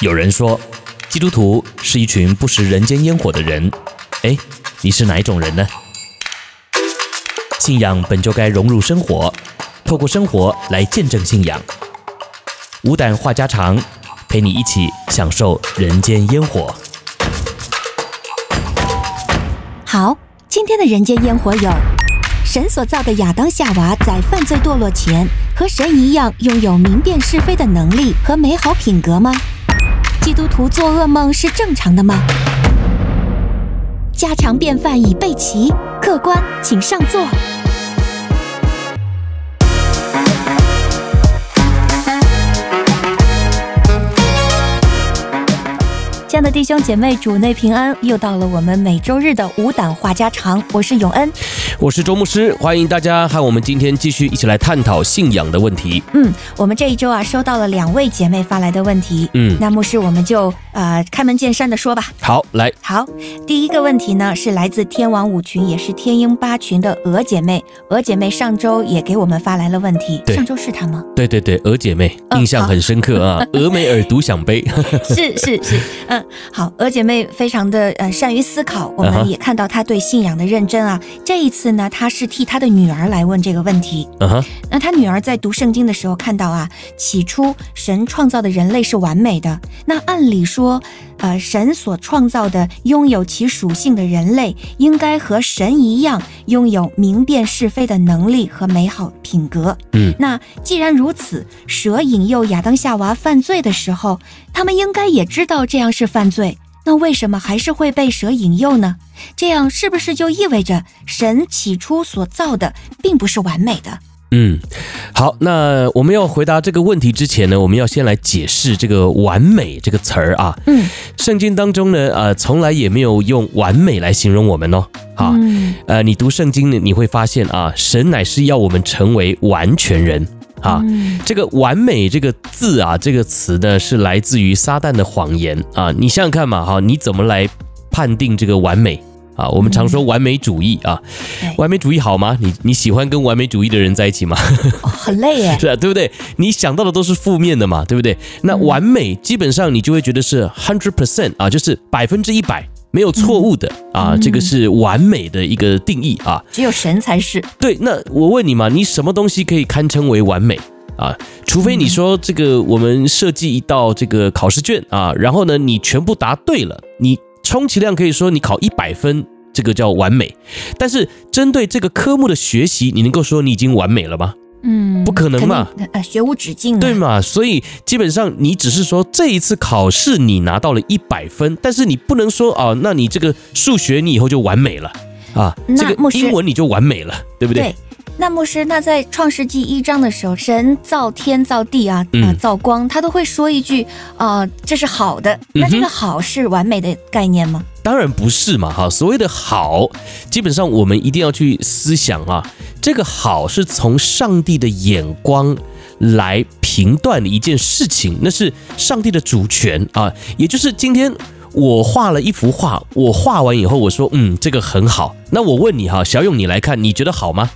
有人说，基督徒是一群不食人间烟火的人。哎，你是哪一种人呢？信仰本就该融入生活，透过生活来见证信仰。无胆话家常，陪你一起享受人间烟火。好，今天的人间烟火有：神所造的亚当夏娃在犯罪堕落前，和神一样拥有明辨是非的能力和美好品格吗？基督徒做噩梦是正常的吗？家常便饭已备齐，客官请上座。亲爱的弟兄姐妹，主内平安！又到了我们每周日的五胆话家常，我是永恩，我是周牧师，欢迎大家和我们今天继续一起来探讨信仰的问题。嗯，我们这一周啊，收到了两位姐妹发来的问题。嗯，那牧师我们就呃开门见山的说吧。好，来，好，第一个问题呢是来自天王五群，也是天鹰八群的鹅姐妹。鹅姐妹上周也给我们发来了问题。上周是她吗？对对对，鹅姐妹印象很深刻啊，嗯、峨眉耳独享杯。是是是，嗯。好，鹅姐妹非常的呃善于思考，我们也看到她对信仰的认真啊。Uh-huh. 这一次呢，她是替她的女儿来问这个问题。嗯哼，那她女儿在读圣经的时候看到啊，起初神创造的人类是完美的。那按理说，呃，神所创造的拥有其属性的人类，应该和神一样，拥有明辨是非的能力和美好品格。嗯，那既然如此，蛇引诱亚当夏娃犯罪的时候，他们应该也知道这样是犯罪，那为什么还是会被蛇引诱呢？这样是不是就意味着神起初所造的并不是完美的？嗯，好，那我们要回答这个问题之前呢，我们要先来解释这个“完美”这个词儿啊。嗯，圣经当中呢，呃，从来也没有用“完美”来形容我们哦。好，呃，你读圣经呢，你会发现啊，神乃是要我们成为完全人啊。这个“完美”这个字啊，这个词呢，是来自于撒旦的谎言啊。你想想看嘛，哈，你怎么来判定这个完美？啊，我们常说完美主义啊，完美主义好吗？你你喜欢跟完美主义的人在一起吗？哦，很累耶，是啊，对不对？你想到的都是负面的嘛，对不对？那完美基本上你就会觉得是 hundred percent 啊，就是百分之一百没有错误的啊，这个是完美的一个定义啊。只有神才是。对，那我问你嘛，你什么东西可以堪称为完美啊？除非你说这个我们设计一道这个考试卷啊，然后呢你全部答对了，你。充其量可以说你考一百分，这个叫完美。但是针对这个科目的学习，你能够说你已经完美了吗？嗯，不可能嘛，呃，学无止境，对嘛？所以基本上你只是说这一次考试你拿到了一百分，但是你不能说哦，那你这个数学你以后就完美了啊，这个英文你就完美了，对不对？对。那牧师，那在创世纪一章的时候，神造天造地啊，啊，造光，他都会说一句啊、呃，这是好的。那这个好是完美的概念吗？当然不是嘛，哈，所谓的好，基本上我们一定要去思想啊，这个好是从上帝的眼光来评断的一件事情，那是上帝的主权啊，也就是今天我画了一幅画，我画完以后我说，嗯，这个很好。那我问你哈，小勇，你来看，你觉得好吗？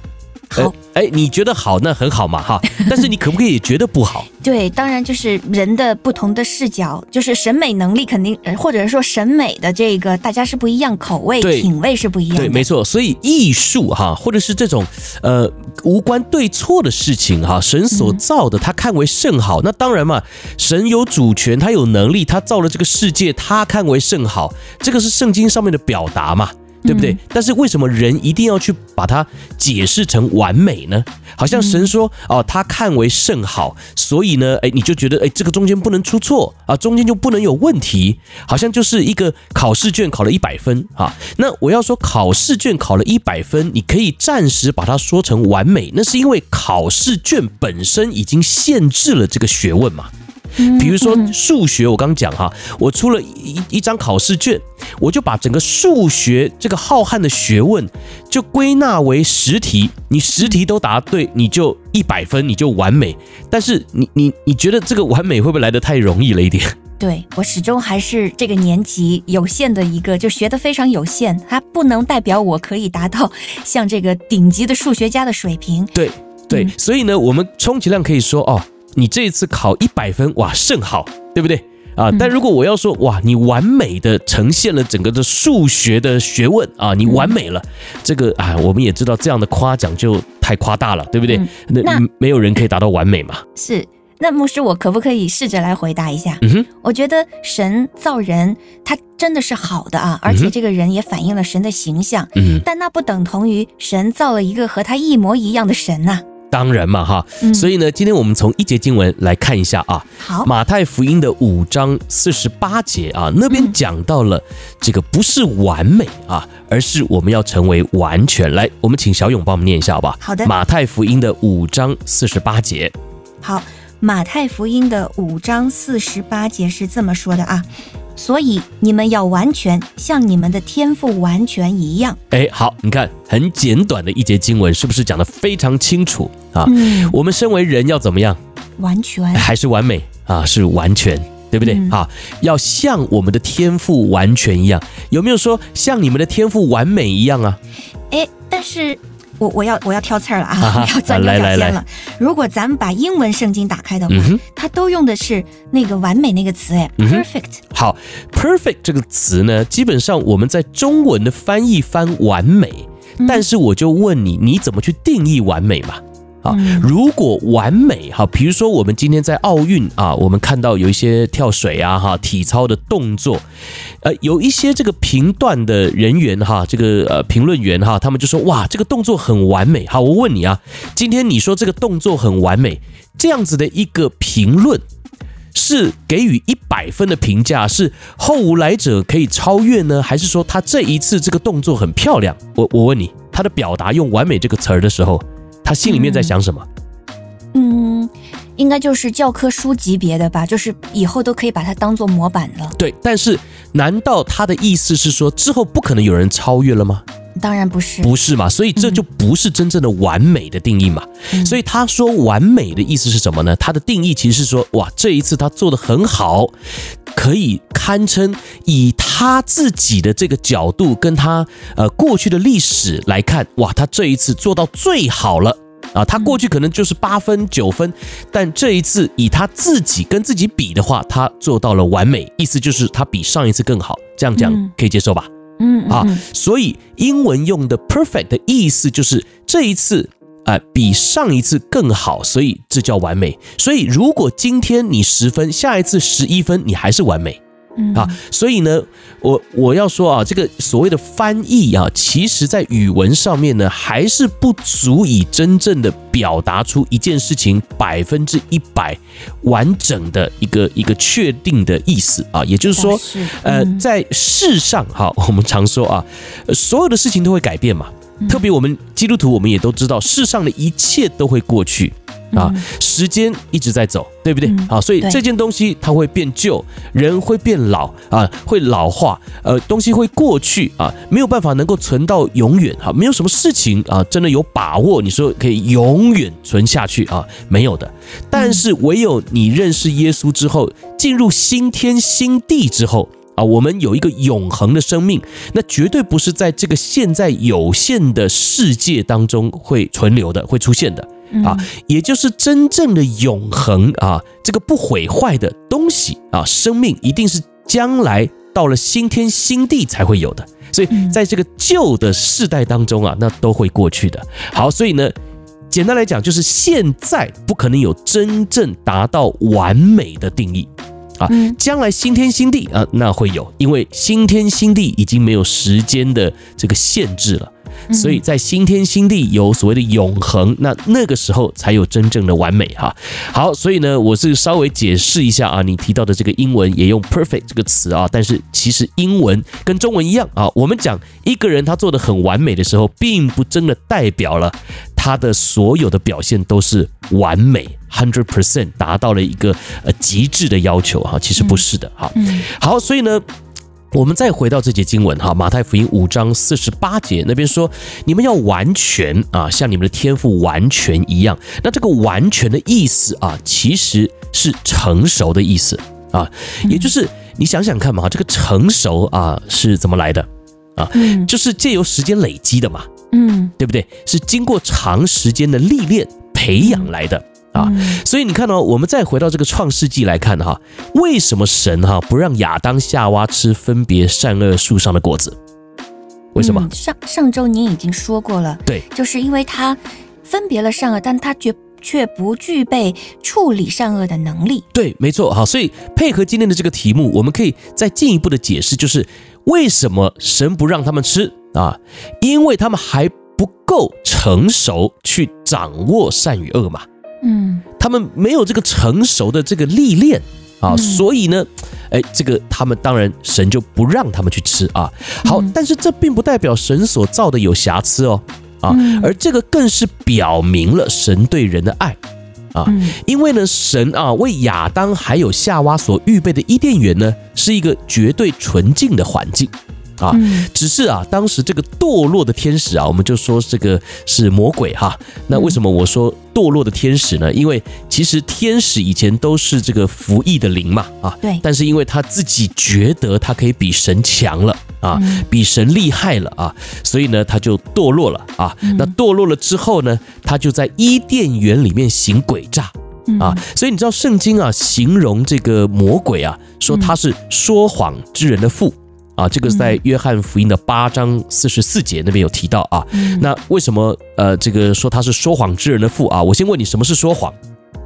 好，哎，你觉得好，那很好嘛，哈。但是你可不可以也觉得不好？对，当然就是人的不同的视角，就是审美能力肯定，或者是说审美的这个大家是不一样，口味品味是不一样的。对，没错。所以艺术哈，或者是这种呃无关对错的事情哈，神所造的，他看为甚好。那当然嘛，神有主权，他有能力，他造了这个世界，他看为甚好。这个是圣经上面的表达嘛。对不对？但是为什么人一定要去把它解释成完美呢？好像神说哦，他看为甚好，所以呢，哎，你就觉得哎，这个中间不能出错啊，中间就不能有问题，好像就是一个考试卷考了一百分啊。那我要说考试卷考了一百分，你可以暂时把它说成完美，那是因为考试卷本身已经限制了这个学问嘛。比如说数学，我刚讲哈，我出了一一张考试卷，我就把整个数学这个浩瀚的学问就归纳为十题，你十题都答对，你就一百分，你就完美。但是你你你觉得这个完美会不会来得太容易了一点？对，我始终还是这个年级有限的一个，就学得非常有限，它不能代表我可以达到像这个顶级的数学家的水平。对对，所以呢，我们充其量可以说哦。你这一次考一百分，哇，甚好，对不对？啊。但如果我要说哇，你完美的呈现了整个的数学的学问啊，你完美了，这个啊，我们也知道这样的夸奖就太夸大了，对不对？那没有人可以达到完美嘛。是。那牧师，我可不可以试着来回答一下？嗯哼，我觉得神造人，他真的是好的啊，而且这个人也反映了神的形象。嗯，但那不等同于神造了一个和他一模一样的神呐。当然嘛，哈。所以呢，今天我们从一节经文来看一下啊。好，马太福音的五章四十八节啊，那边讲到了这个不是完美啊，而是我们要成为完全。来，我们请小勇帮我们念一下，好不好？好的。马太福音的五章四十八节。好。马太福音的五章四十八节是这么说的啊，所以你们要完全像你们的天赋完全一样。哎，好，你看很简短的一节经文，是不是讲得非常清楚啊？嗯，我们身为人要怎么样？完全还是完美啊？是完全，对不对？嗯，啊，要像我们的天赋完全一样，有没有说像你们的天赋完美一样啊？哎，但是。我我要我要挑刺儿了啊！我 要钻牛角尖了。如果咱们把英文圣经打开的话，嗯、它都用的是那个完美那个词，哎，perfect。好，perfect 这个词呢，基本上我们在中文的翻译翻完美，嗯、但是我就问你，你怎么去定义完美嘛？啊，如果完美哈，比如说我们今天在奥运啊，我们看到有一些跳水啊哈，体操的动作，呃，有一些这个评断的人员哈，这个呃评论员哈，他们就说哇，这个动作很完美。好，我问你啊，今天你说这个动作很完美，这样子的一个评论是给予一百分的评价，是后无来者可以超越呢，还是说他这一次这个动作很漂亮？我我问你，他的表达用完美这个词儿的时候。他心里面在想什么？嗯，应该就是教科书级别的吧，就是以后都可以把它当做模板了。对，但是难道他的意思是说之后不可能有人超越了吗？当然不是，不是嘛？所以这就不是真正的完美的定义嘛。嗯、所以他说完美的意思是什么呢？他的定义其实是说，哇，这一次他做的很好，可以堪称以他自己的这个角度跟他呃过去的历史来看，哇，他这一次做到最好了啊！他过去可能就是八分九分，但这一次以他自己跟自己比的话，他做到了完美，意思就是他比上一次更好。这样讲可以接受吧？嗯，嗯，啊，所以英文用的 perfect 的意思就是这一次啊、呃、比上一次更好，所以这叫完美。所以如果今天你十分，下一次十一分，你还是完美。啊，所以呢，我我要说啊，这个所谓的翻译啊，其实在语文上面呢，还是不足以真正的表达出一件事情百分之一百完整的一个一个确定的意思啊。也就是说，呃，在世上哈，我们常说啊，所有的事情都会改变嘛，特别我们基督徒，我们也都知道，世上的一切都会过去。啊，时间一直在走，对不对？啊，所以这件东西它会变旧，人会变老啊，会老化，呃，东西会过去啊，没有办法能够存到永远哈，没有什么事情啊，真的有把握，你说可以永远存下去啊，没有的。但是唯有你认识耶稣之后，进入新天新地之后啊，我们有一个永恒的生命，那绝对不是在这个现在有限的世界当中会存留的，会出现的。啊，也就是真正的永恒啊，这个不毁坏的东西啊，生命一定是将来到了新天新地才会有的。所以在这个旧的世代当中啊，那都会过去的。好，所以呢，简单来讲，就是现在不可能有真正达到完美的定义啊。将来新天新地啊，那会有，因为新天新地已经没有时间的这个限制了。所以在新天新地有所谓的永恒，那那个时候才有真正的完美哈。好，所以呢，我是稍微解释一下啊，你提到的这个英文也用 perfect 这个词啊，但是其实英文跟中文一样啊，我们讲一个人他做的很完美的时候，并不真的代表了他的所有的表现都是完美，hundred percent 达到了一个呃极致的要求哈，其实不是的哈。好，所以呢。我们再回到这节经文哈，马太福音五章四十八节那边说，你们要完全啊，像你们的天赋完全一样。那这个完全的意思啊，其实是成熟的意思啊，也就是你想想看嘛，这个成熟啊是怎么来的啊？就是借由时间累积的嘛，嗯，对不对？是经过长时间的历练培养来的。啊。所以你看哦，我们再回到这个创世纪来看哈，为什么神哈不让亚当夏娃吃分别善恶树上的果子？为什么？嗯、上上周您已经说过了，对，就是因为他分别了善恶，但他绝却不具备处理善恶的能力。对，没错。好，所以配合今天的这个题目，我们可以再进一步的解释，就是为什么神不让他们吃啊？因为他们还不够成熟去掌握善与恶嘛。嗯，他们没有这个成熟的这个历练啊，嗯、所以呢。哎，这个他们当然神就不让他们去吃啊。好，但是这并不代表神所造的有瑕疵哦，啊，而这个更是表明了神对人的爱啊。因为呢，神啊为亚当还有夏娃所预备的伊甸园呢，是一个绝对纯净的环境。啊，只是啊，当时这个堕落的天使啊，我们就说这个是魔鬼哈。那为什么我说堕落的天使呢？因为其实天使以前都是这个服役的灵嘛，啊，对。但是因为他自己觉得他可以比神强了啊，比神厉害了啊，所以呢，他就堕落了啊。那堕落了之后呢，他就在伊甸园里面行诡诈啊。所以你知道圣经啊，形容这个魔鬼啊，说他是说谎之人的父。啊，这个是在约翰福音的八章四十四节那边有提到啊。那为什么呃，这个说他是说谎之人的父啊？我先问你，什么是说谎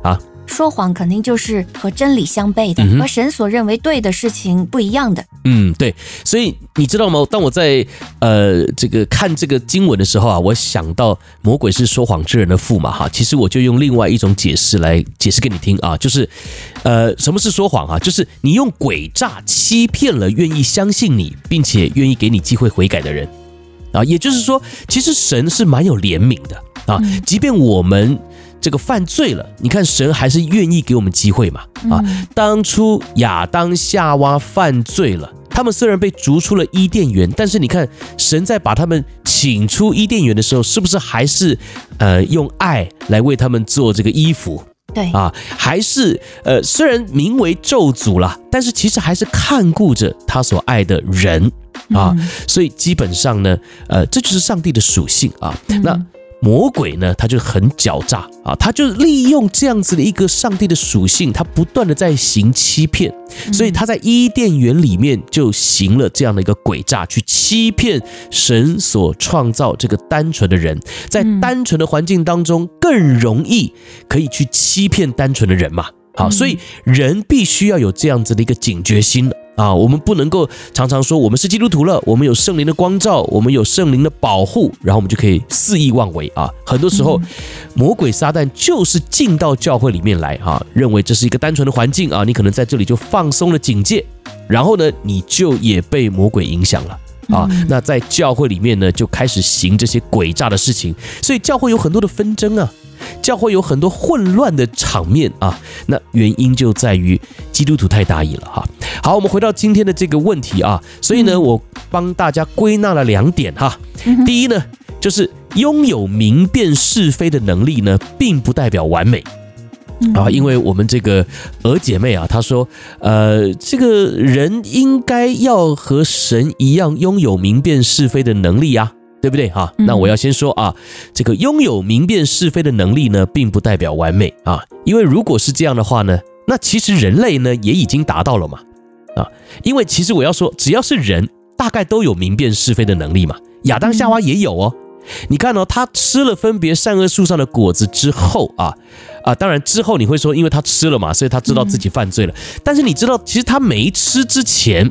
啊？说谎肯定就是和真理相悖的，和神所认为对的事情不一样的。嗯，对。所以你知道吗？当我在呃这个看这个经文的时候啊，我想到魔鬼是说谎之人的父嘛哈。其实我就用另外一种解释来解释给你听啊，就是呃什么是说谎啊？就是你用诡诈欺骗了愿意相信你并且愿意给你机会悔改的人啊。也就是说，其实神是蛮有怜悯的啊，即便我们。这个犯罪了，你看神还是愿意给我们机会嘛？啊，当初亚当夏娃犯罪了，他们虽然被逐出了伊甸园，但是你看神在把他们请出伊甸园的时候，是不是还是呃用爱来为他们做这个衣服？对啊，还是呃虽然名为咒诅了，但是其实还是看顾着他所爱的人啊，所以基本上呢，呃，这就是上帝的属性啊，那。魔鬼呢，他就很狡诈啊，他就利用这样子的一个上帝的属性，他不断的在行欺骗，所以他在伊甸园里面就行了这样的一个诡诈，去欺骗神所创造这个单纯的人，在单纯的环境当中更容易可以去欺骗单纯的人嘛，好，所以人必须要有这样子的一个警觉心。了。啊，我们不能够常常说我们是基督徒了，我们有圣灵的光照，我们有圣灵的保护，然后我们就可以肆意妄为啊。很多时候，魔鬼撒旦就是进到教会里面来哈，认为这是一个单纯的环境啊，你可能在这里就放松了警戒，然后呢，你就也被魔鬼影响了啊。那在教会里面呢，就开始行这些诡诈的事情，所以教会有很多的纷争啊。教会有很多混乱的场面啊，那原因就在于基督徒太大意了哈。好，我们回到今天的这个问题啊，所以呢，我帮大家归纳了两点哈。第一呢，就是拥有明辨是非的能力呢，并不代表完美啊，因为我们这个娥姐妹啊，她说，呃，这个人应该要和神一样拥有明辨是非的能力啊。对不对哈？那我要先说啊，这个拥有明辨是非的能力呢，并不代表完美啊。因为如果是这样的话呢，那其实人类呢也已经达到了嘛啊。因为其实我要说，只要是人，大概都有明辨是非的能力嘛。亚当夏娃也有哦。你看哦，他吃了分别善恶树上的果子之后啊啊，当然之后你会说，因为他吃了嘛，所以他知道自己犯罪了。但是你知道，其实他没吃之前，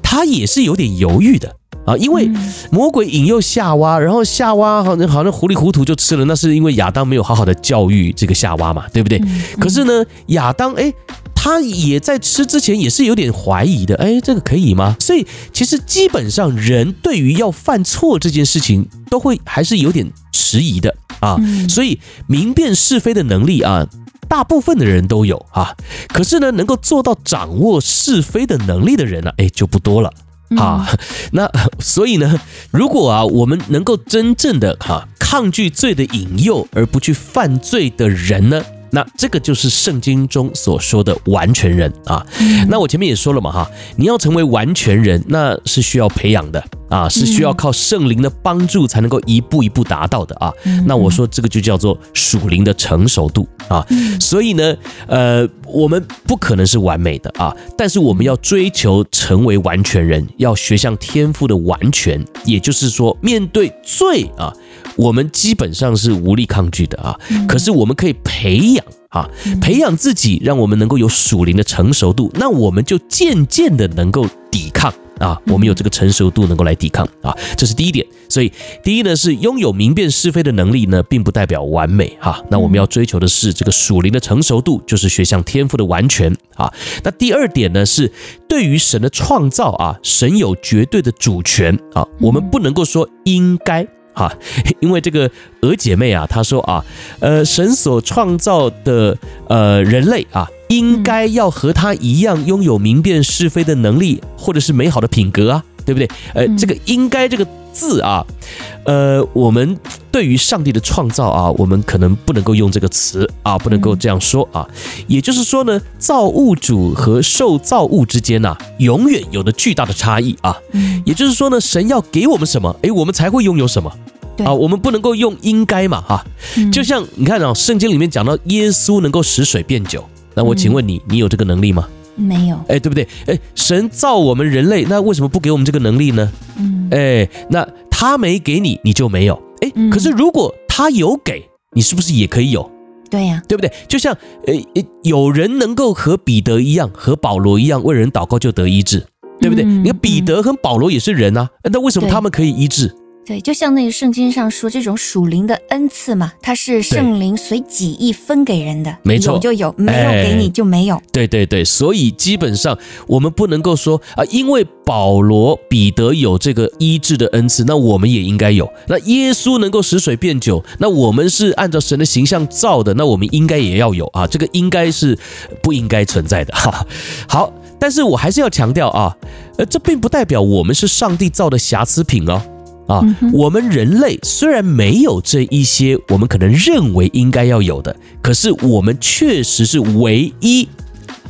他也是有点犹豫的。啊，因为魔鬼引诱夏娃，然后夏娃好像好像糊里糊涂就吃了，那是因为亚当没有好好的教育这个夏娃嘛，对不对？可是呢，亚当哎，他也在吃之前也是有点怀疑的，哎，这个可以吗？所以其实基本上人对于要犯错这件事情，都会还是有点迟疑的啊。所以明辨是非的能力啊，大部分的人都有啊，可是呢，能够做到掌握是非的能力的人呢，哎，就不多了。啊，那所以呢，如果啊，我们能够真正的哈抗拒罪的引诱而不去犯罪的人呢，那这个就是圣经中所说的完全人啊。那我前面也说了嘛哈，你要成为完全人，那是需要培养的啊，是需要靠圣灵的帮助才能够一步一步达到的啊。那我说这个就叫做属灵的成熟度啊。所以呢，呃，我们不可能是完美的啊，但是我们要追求成为完全人，要学像天赋的完全，也就是说，面对罪啊，我们基本上是无力抗拒的啊。可是我们可以培养啊，培养自己，让我们能够有属灵的成熟度，那我们就渐渐的能够抵抗。啊，我们有这个成熟度能够来抵抗啊，这是第一点。所以第一呢是拥有明辨是非的能力呢，并不代表完美哈。那我们要追求的是这个属灵的成熟度，就是学像天赋的完全啊。那第二点呢是对于神的创造啊，神有绝对的主权啊，我们不能够说应该哈，因为这个娥姐妹啊，她说啊，呃，神所创造的呃人类啊。应该要和他一样拥有明辨是非的能力，或者是美好的品格啊，对不对？呃，这个“应该”这个字啊，呃，我们对于上帝的创造啊，我们可能不能够用这个词啊，不能够这样说啊。也就是说呢，造物主和受造物之间呐，永远有着巨大的差异啊。也就是说呢，神要给我们什么，诶，我们才会拥有什么啊。我们不能够用“应该”嘛，哈。就像你看啊，圣经里面讲到耶稣能够使水变酒。那我请问你，你有这个能力吗？没有。哎，对不对？哎，神造我们人类，那为什么不给我们这个能力呢？嗯。哎，那他没给你，你就没有。哎，可是如果他有给你，是不是也可以有？对呀，对不对？就像呃，有人能够和彼得一样，和保罗一样为人祷告就得医治，对不对？你看彼得和保罗也是人啊，那为什么他们可以医治？对，就像那个圣经上说，这种属灵的恩赐嘛，它是圣灵随己意分给人的，没错，有就有，没有给你就没有。对对对，所以基本上我们不能够说啊，因为保罗、彼得有这个医治的恩赐，那我们也应该有。那耶稣能够使水变酒，那我们是按照神的形象造的，那我们应该也要有啊。这个应该是不应该存在的 哈。好，但是我还是要强调啊，呃，这并不代表我们是上帝造的瑕疵品哦。啊，我们人类虽然没有这一些我们可能认为应该要有的，可是我们确实是唯一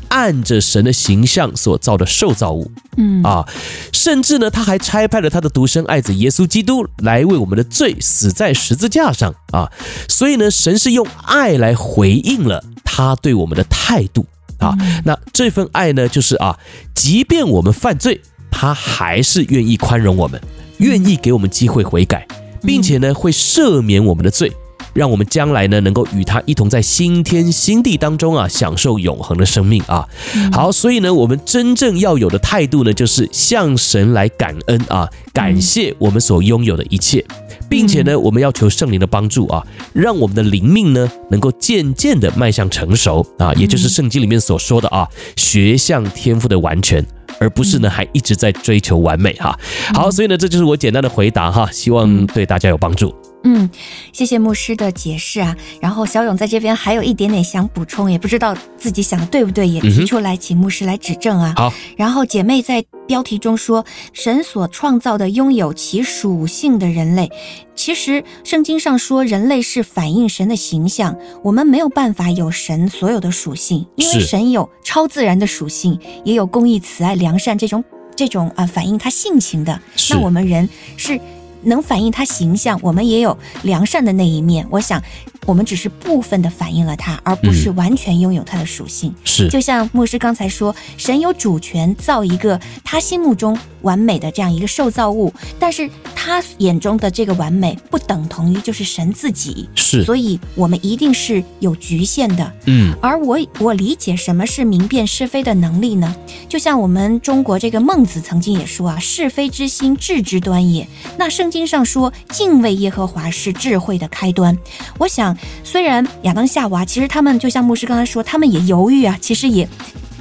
按着神的形象所造的受造物。嗯啊，甚至呢，他还差派了他的独生爱子耶稣基督来为我们的罪死在十字架上啊。所以呢，神是用爱来回应了他对我们的态度啊。那这份爱呢，就是啊，即便我们犯罪，他还是愿意宽容我们。愿意给我们机会悔改，并且呢，会赦免我们的罪，让我们将来呢能够与他一同在新天新地当中啊享受永恒的生命啊。好，所以呢，我们真正要有的态度呢，就是向神来感恩啊，感谢我们所拥有的一切，并且呢，我们要求圣灵的帮助啊，让我们的灵命呢能够渐渐的迈向成熟啊，也就是圣经里面所说的啊，学像天赋的完全。而不是呢，还一直在追求完美哈。好，所以呢，这就是我简单的回答哈，希望对大家有帮助。嗯，谢谢牧师的解释啊。然后小勇在这边还有一点点想补充，也不知道自己想的对不对，也提出来请牧师来指正啊。好。然后姐妹在标题中说，神所创造的拥有其属性的人类，其实圣经上说人类是反映神的形象，我们没有办法有神所有的属性，因为神有超自然的属性，也有公义、慈爱、良善这种这种啊反映他性情的。那我们人是。能反映他形象，我们也有良善的那一面。我想，我们只是部分的反映了他，而不是完全拥有他的属性。是，就像牧师刚才说，神有主权造一个他心目中完美的这样一个受造物，但是他眼中的这个完美不等同于就是神自己。是，所以我们一定是有局限的。嗯，而我我理解什么是明辨是非的能力呢？就像我们中国这个孟子曾经也说啊，是非之心智之端也。那圣经上说，敬畏耶和华是智慧的开端。我想，虽然亚当夏娃其实他们就像牧师刚才说，他们也犹豫啊，其实也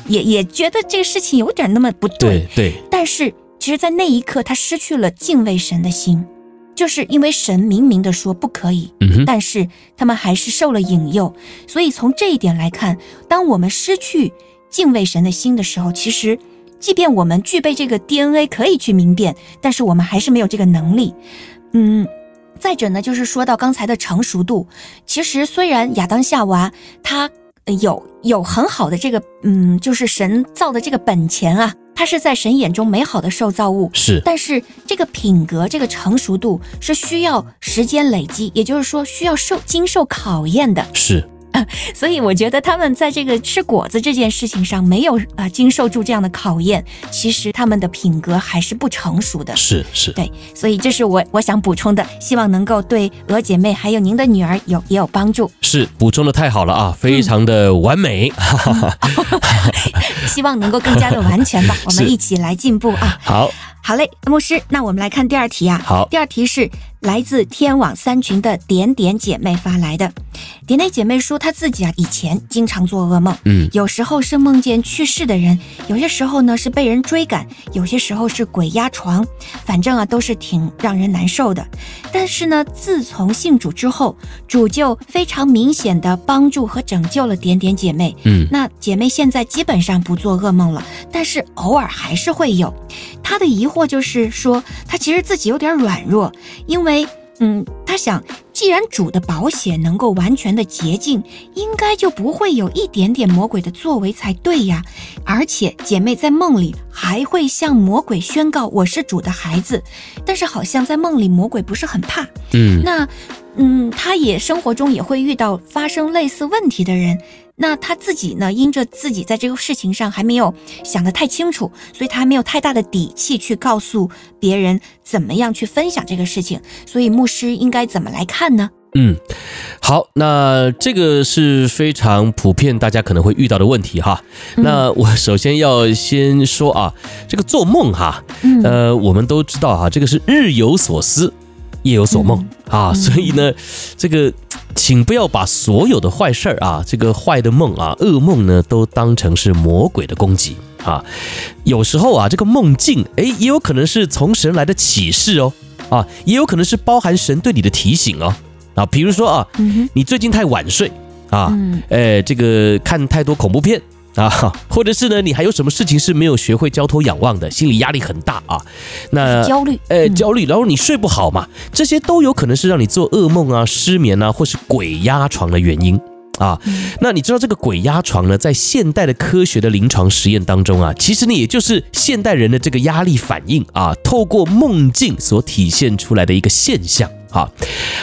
也也觉得这个事情有点那么不对。对，对。但是，其实，在那一刻，他失去了敬畏神的心，就是因为神明明的说不可以，嗯，但是他们还是受了引诱。所以从这一点来看，当我们失去敬畏神的心的时候，其实。即便我们具备这个 DNA 可以去明辨，但是我们还是没有这个能力。嗯，再者呢，就是说到刚才的成熟度，其实虽然亚当夏娃他有有很好的这个嗯，就是神造的这个本钱啊，他是在神眼中美好的受造物，是。但是这个品格，这个成熟度是需要时间累积，也就是说需要受经受考验的，是。所以我觉得他们在这个吃果子这件事情上没有啊、呃、经受住这样的考验，其实他们的品格还是不成熟的。是是，对，所以这是我我想补充的，希望能够对鹅姐妹还有您的女儿有也有帮助。是补充的太好了啊，非常的完美，嗯、希望能够更加的完全吧，我们一起来进步啊。好，好嘞，牧师，那我们来看第二题啊。好，第二题是。来自天网三群的点点姐妹发来的，点点姐妹说，她自己啊以前经常做噩梦，嗯，有时候是梦见去世的人，有些时候呢是被人追赶，有些时候是鬼压床，反正啊都是挺让人难受的。但是呢，自从信主之后，主就非常明显的帮助和拯救了点点姐妹，嗯，那姐妹现在基本上不做噩梦了，但是偶尔还是会有。她的疑惑就是说，他其实自己有点软弱，因为。嗯，他想，既然主的保险能够完全的洁净，应该就不会有一点点魔鬼的作为才对呀。而且姐妹在梦里还会向魔鬼宣告我是主的孩子，但是好像在梦里魔鬼不是很怕。嗯，那，嗯，他也生活中也会遇到发生类似问题的人。那他自己呢？因着自己在这个事情上还没有想得太清楚，所以他还没有太大的底气去告诉别人怎么样去分享这个事情。所以牧师应该怎么来看呢？嗯，好，那这个是非常普遍，大家可能会遇到的问题哈。那我首先要先说啊，这个做梦哈，呃，我们都知道哈，这个是日有所思，夜有所梦啊，所以呢，这个。请不要把所有的坏事儿啊，这个坏的梦啊，噩梦呢，都当成是魔鬼的攻击啊。有时候啊，这个梦境，哎，也有可能是从神来的启示哦，啊，也有可能是包含神对你的提醒哦，啊，比如说啊，你最近太晚睡啊，哎，这个看太多恐怖片。啊，或者是呢，你还有什么事情是没有学会交托仰望的，心理压力很大啊？那焦虑，呃，焦虑，然后你睡不好嘛，这些都有可能是让你做噩梦啊、失眠啊，或是鬼压床的原因啊。那你知道这个鬼压床呢，在现代的科学的临床实验当中啊，其实呢，也就是现代人的这个压力反应啊，透过梦境所体现出来的一个现象。好，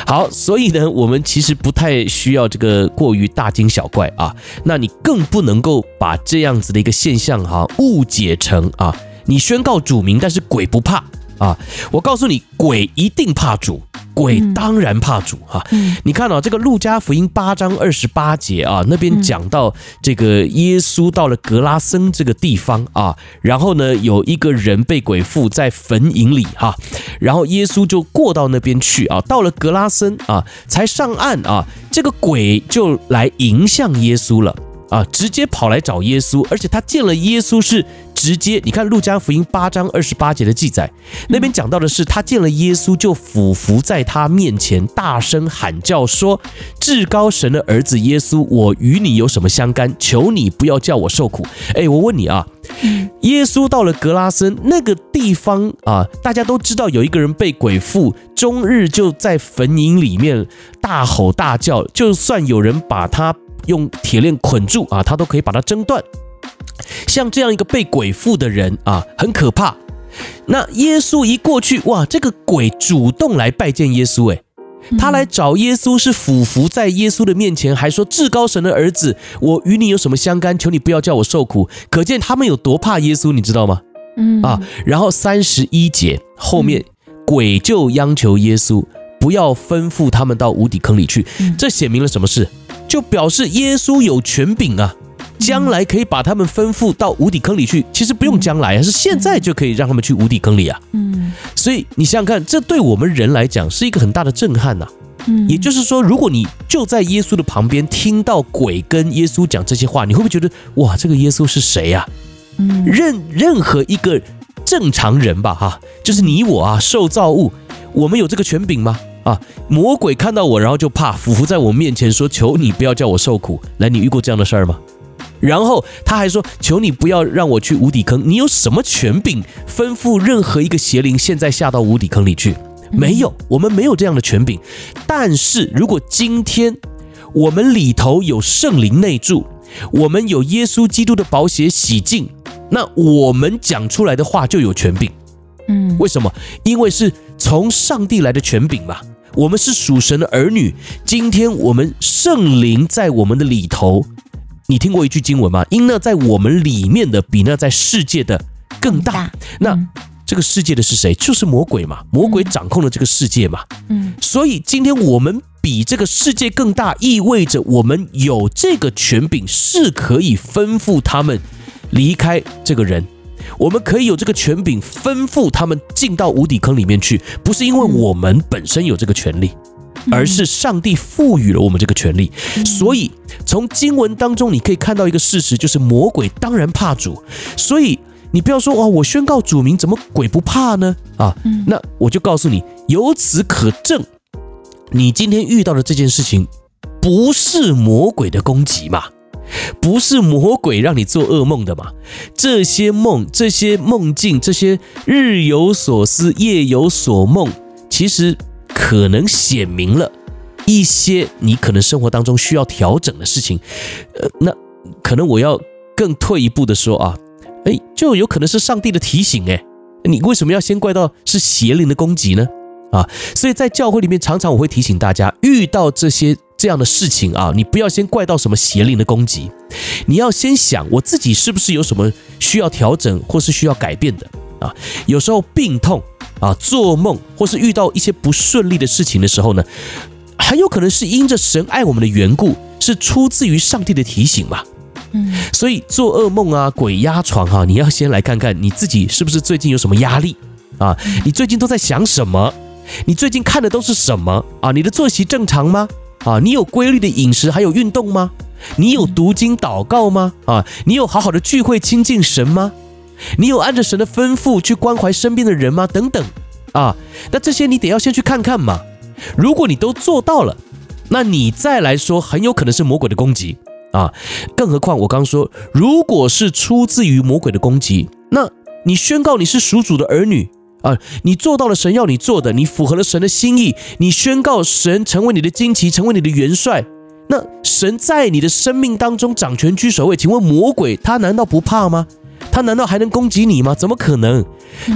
好，所以呢，我们其实不太需要这个过于大惊小怪啊。那你更不能够把这样子的一个现象哈误解成啊，你宣告主名，但是鬼不怕啊。我告诉你，鬼一定怕主。鬼当然怕主哈，你看啊，这个路加福音八章二十八节啊，那边讲到这个耶稣到了格拉森这个地方啊，然后呢，有一个人被鬼附在坟茔里哈，然后耶稣就过到那边去啊，到了格拉森啊，才上岸啊，这个鬼就来迎向耶稣了啊，直接跑来找耶稣，而且他见了耶稣是。直接，你看《路加福音》八章二十八节的记载，那边讲到的是他见了耶稣就俯伏在他面前，大声喊叫说：“至高神的儿子耶稣，我与你有什么相干？求你不要叫我受苦。”哎，我问你啊，耶稣到了格拉森那个地方啊，大家都知道有一个人被鬼附，终日就在坟茔里面大吼大叫，就算有人把他用铁链捆住啊，他都可以把他挣断。像这样一个被鬼附的人啊，很可怕。那耶稣一过去，哇，这个鬼主动来拜见耶稣，诶，他来找耶稣是俯伏在耶稣的面前，还说至高神的儿子，我与你有什么相干？求你不要叫我受苦。可见他们有多怕耶稣，你知道吗？嗯啊，然后三十一节后面，鬼就央求耶稣不要吩咐他们到无底坑里去。这写明了什么事？就表示耶稣有权柄啊。将来可以把他们吩咐到无底坑里去，其实不用将来啊，是现在就可以让他们去无底坑里啊。嗯，所以你想想看，这对我们人来讲是一个很大的震撼呐。嗯，也就是说，如果你就在耶稣的旁边听到鬼跟耶稣讲这些话，你会不会觉得哇，这个耶稣是谁呀？嗯，任任何一个正常人吧，哈，就是你我啊，受造物，我们有这个权柄吗？啊，魔鬼看到我，然后就怕，俯伏在我面前说：“求你不要叫我受苦。”来，你遇过这样的事儿吗？然后他还说：“求你不要让我去无底坑。你有什么权柄吩咐任何一个邪灵现在下到无底坑里去？没有，我们没有这样的权柄。但是如果今天我们里头有圣灵内住，我们有耶稣基督的宝血洗净，那我们讲出来的话就有权柄。嗯，为什么？因为是从上帝来的权柄嘛。我们是属神的儿女，今天我们圣灵在我们的里头。你听过一句经文吗？因那在我们里面的，比那在世界的更大。大那、嗯、这个世界的是谁？就是魔鬼嘛。魔鬼掌控了这个世界嘛。嗯，所以今天我们比这个世界更大，意味着我们有这个权柄，是可以吩咐他们离开这个人。我们可以有这个权柄，吩咐他们进到无底坑里面去，不是因为我们本身有这个权利，而是上帝赋予了我们这个权利。所以从经文当中，你可以看到一个事实，就是魔鬼当然怕主。所以你不要说哇，我宣告主名，怎么鬼不怕呢？啊，那我就告诉你，由此可证，你今天遇到的这件事情，不是魔鬼的攻击嘛？不是魔鬼让你做噩梦的嘛？这些梦、这些梦境、这些日有所思、夜有所梦，其实可能显明了一些你可能生活当中需要调整的事情。呃，那可能我要更退一步的说啊，哎，就有可能是上帝的提醒。哎，你为什么要先怪到是邪灵的攻击呢？啊，所以在教会里面，常常我会提醒大家，遇到这些。这样的事情啊，你不要先怪到什么邪灵的攻击，你要先想我自己是不是有什么需要调整或是需要改变的啊？有时候病痛啊、做梦或是遇到一些不顺利的事情的时候呢，很有可能是因着神爱我们的缘故，是出自于上帝的提醒嘛。嗯，所以做噩梦啊、鬼压床哈、啊，你要先来看看你自己是不是最近有什么压力啊？你最近都在想什么？你最近看的都是什么啊？你的作息正常吗？啊，你有规律的饮食还有运动吗？你有读经祷告吗？啊，你有好好的聚会亲近神吗？你有按着神的吩咐去关怀身边的人吗？等等，啊，那这些你得要先去看看嘛。如果你都做到了，那你再来说，很有可能是魔鬼的攻击啊。更何况我刚说，如果是出自于魔鬼的攻击，那你宣告你是属主的儿女。啊，你做到了神要你做的，你符合了神的心意，你宣告神成为你的旌旗，成为你的元帅。那神在你的生命当中掌权居首位，请问魔鬼他难道不怕吗？他难道还能攻击你吗？怎么可能？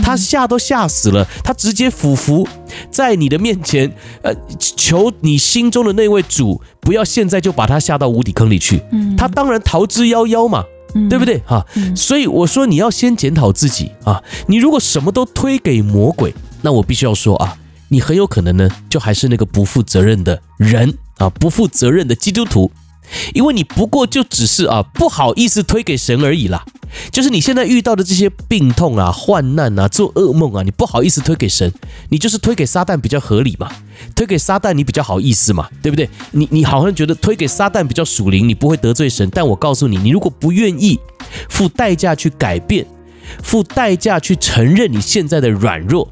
他吓都吓死了，他直接俯伏在你的面前，呃，求你心中的那位主不要现在就把他下到无底坑里去。他当然逃之夭夭嘛。对不对哈？所以我说你要先检讨自己啊！你如果什么都推给魔鬼，那我必须要说啊，你很有可能呢，就还是那个不负责任的人啊，不负责任的基督徒。因为你不过就只是啊不好意思推给神而已啦，就是你现在遇到的这些病痛啊、患难啊、做噩梦啊，你不好意思推给神，你就是推给撒旦比较合理嘛，推给撒旦你比较好意思嘛，对不对？你你好像觉得推给撒旦比较属灵，你不会得罪神，但我告诉你，你如果不愿意付代价去改变，付代价去承认你现在的软弱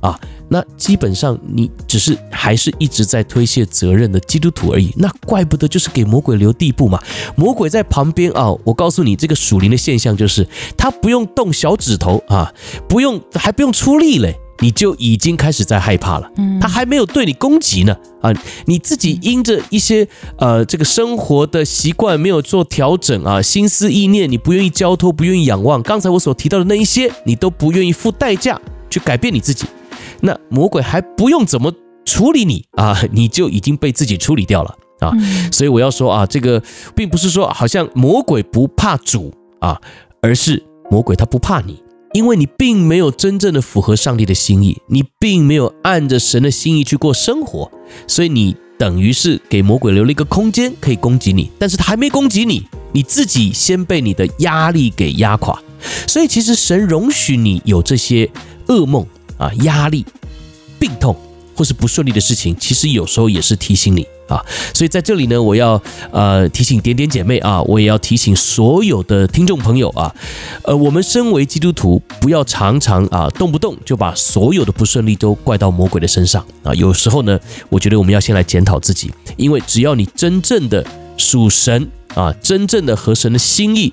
啊。那基本上你只是还是一直在推卸责任的基督徒而已，那怪不得就是给魔鬼留地步嘛。魔鬼在旁边啊，我告诉你，这个属灵的现象就是他不用动小指头啊，不用还不用出力嘞，你就已经开始在害怕了。他还没有对你攻击呢啊，你自己因着一些呃这个生活的习惯没有做调整啊，心思意念你不愿意交托，不愿意仰望，刚才我所提到的那一些，你都不愿意付代价去改变你自己。那魔鬼还不用怎么处理你啊，你就已经被自己处理掉了啊！所以我要说啊，这个并不是说好像魔鬼不怕主啊，而是魔鬼他不怕你，因为你并没有真正的符合上帝的心意，你并没有按着神的心意去过生活，所以你等于是给魔鬼留了一个空间可以攻击你，但是他还没攻击你，你自己先被你的压力给压垮，所以其实神容许你有这些噩梦。啊，压力、病痛或是不顺利的事情，其实有时候也是提醒你啊。所以在这里呢，我要呃提醒点点姐妹啊，我也要提醒所有的听众朋友啊，呃，我们身为基督徒，不要常常啊动不动就把所有的不顺利都怪到魔鬼的身上啊。有时候呢，我觉得我们要先来检讨自己，因为只要你真正的属神啊，真正的合神的心意，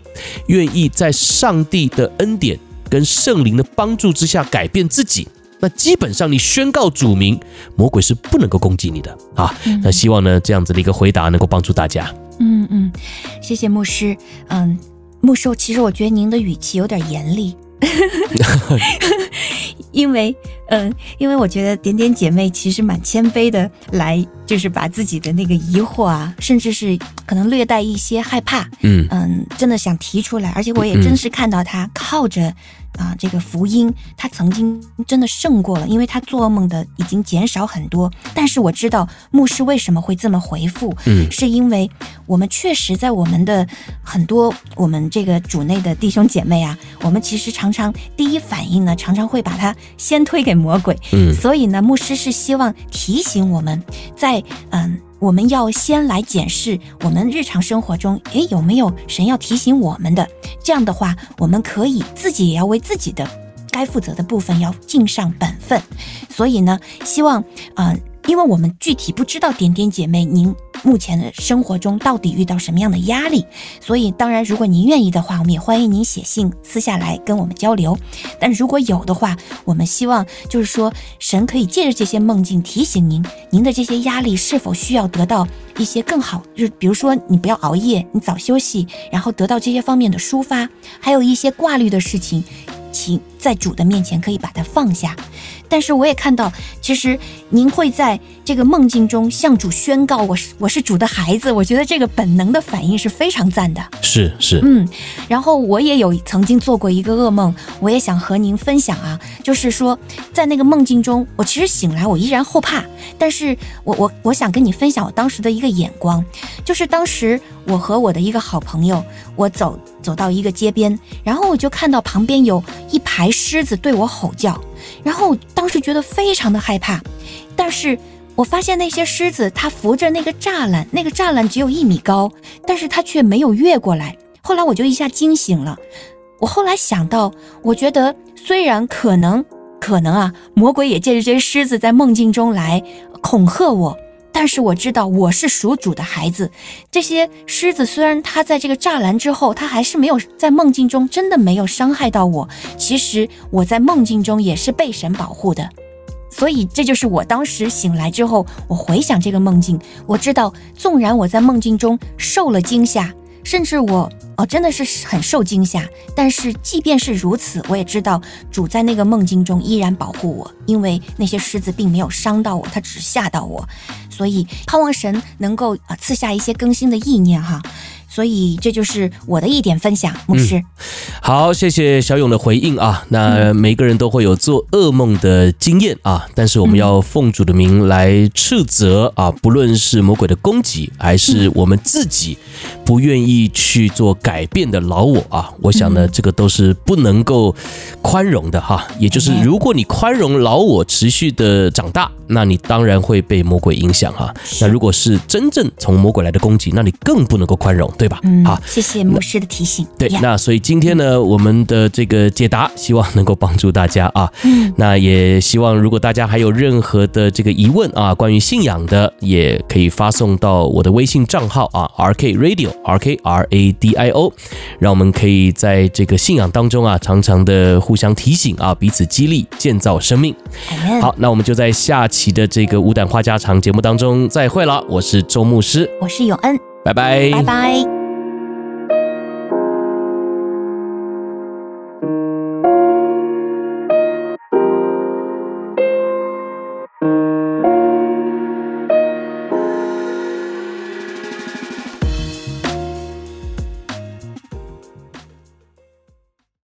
愿意在上帝的恩典。跟圣灵的帮助之下改变自己，那基本上你宣告主名，魔鬼是不能够攻击你的啊。那希望呢，这样子的一个回答能够帮助大家。嗯嗯，谢谢牧师。嗯，牧师，其实我觉得您的语气有点严厉。因为，嗯、呃，因为我觉得点点姐妹其实蛮谦卑的，来就是把自己的那个疑惑啊，甚至是可能略带一些害怕，嗯嗯，真的想提出来，而且我也真是看到她靠着。啊，这个福音她曾经真的胜过了，因为她做噩梦的已经减少很多。但是我知道牧师为什么会这么回复，嗯，是因为我们确实在我们的很多我们这个主内的弟兄姐妹啊，我们其实常常第一反应呢，常常会把它先推给魔鬼，嗯，所以呢，牧师是希望提醒我们在嗯。我们要先来检视我们日常生活中，诶，有没有神要提醒我们的？这样的话，我们可以自己也要为自己的该负责的部分要尽上本分。所以呢，希望，呃。因为我们具体不知道点点姐妹您目前的生活中到底遇到什么样的压力，所以当然，如果您愿意的话，我们也欢迎您写信私下来跟我们交流。但如果有的话，我们希望就是说，神可以借着这些梦境提醒您，您的这些压力是否需要得到一些更好，就是比如说你不要熬夜，你早休息，然后得到这些方面的抒发，还有一些挂虑的事情，请在主的面前可以把它放下。但是我也看到，其实您会在这个梦境中向主宣告：“我是我是主的孩子。”我觉得这个本能的反应是非常赞的。是是，嗯。然后我也有曾经做过一个噩梦，我也想和您分享啊，就是说在那个梦境中，我其实醒来我依然后怕，但是我我我想跟你分享我当时的一个眼光，就是当时我和我的一个好朋友，我走走到一个街边，然后我就看到旁边有一排狮子对我吼叫。然后当时觉得非常的害怕，但是我发现那些狮子它扶着那个栅栏，那个栅栏只有一米高，但是它却没有越过来。后来我就一下惊醒了，我后来想到，我觉得虽然可能可能啊，魔鬼也借着这些狮子在梦境中来恐吓我。但是我知道我是属主的孩子，这些狮子虽然它在这个栅栏之后，它还是没有在梦境中真的没有伤害到我。其实我在梦境中也是被神保护的，所以这就是我当时醒来之后，我回想这个梦境，我知道纵然我在梦境中受了惊吓。甚至我哦，真的是很受惊吓。但是即便是如此，我也知道主在那个梦境中依然保护我，因为那些狮子并没有伤到我，它只吓到我。所以盼望神能够啊赐下一些更新的意念哈。所以这就是我的一点分享，牧师。好，谢谢小勇的回应啊。那每个人都会有做噩梦的经验啊，但是我们要奉主的名来斥责啊，不论是魔鬼的攻击，还是我们自己不愿意去做改变的老我啊，我想呢，这个都是不能够宽容的哈。也就是如果你宽容老我持续的长大，那你当然会被魔鬼影响哈。那如果是真正从魔鬼来的攻击，那你更不能够宽容。对吧？嗯，好，谢谢牧师的提醒。对，那所以今天呢，我们的这个解答，希望能够帮助大家啊。嗯，那也希望如果大家还有任何的这个疑问啊，关于信仰的，也可以发送到我的微信账号啊，R K Radio R K R A D I O，让我们可以在这个信仰当中啊，常常的互相提醒啊，彼此激励，建造生命。好，那我们就在下期的这个五胆话家常节目当中再会了。我是周牧师，我是永恩，拜拜，拜拜。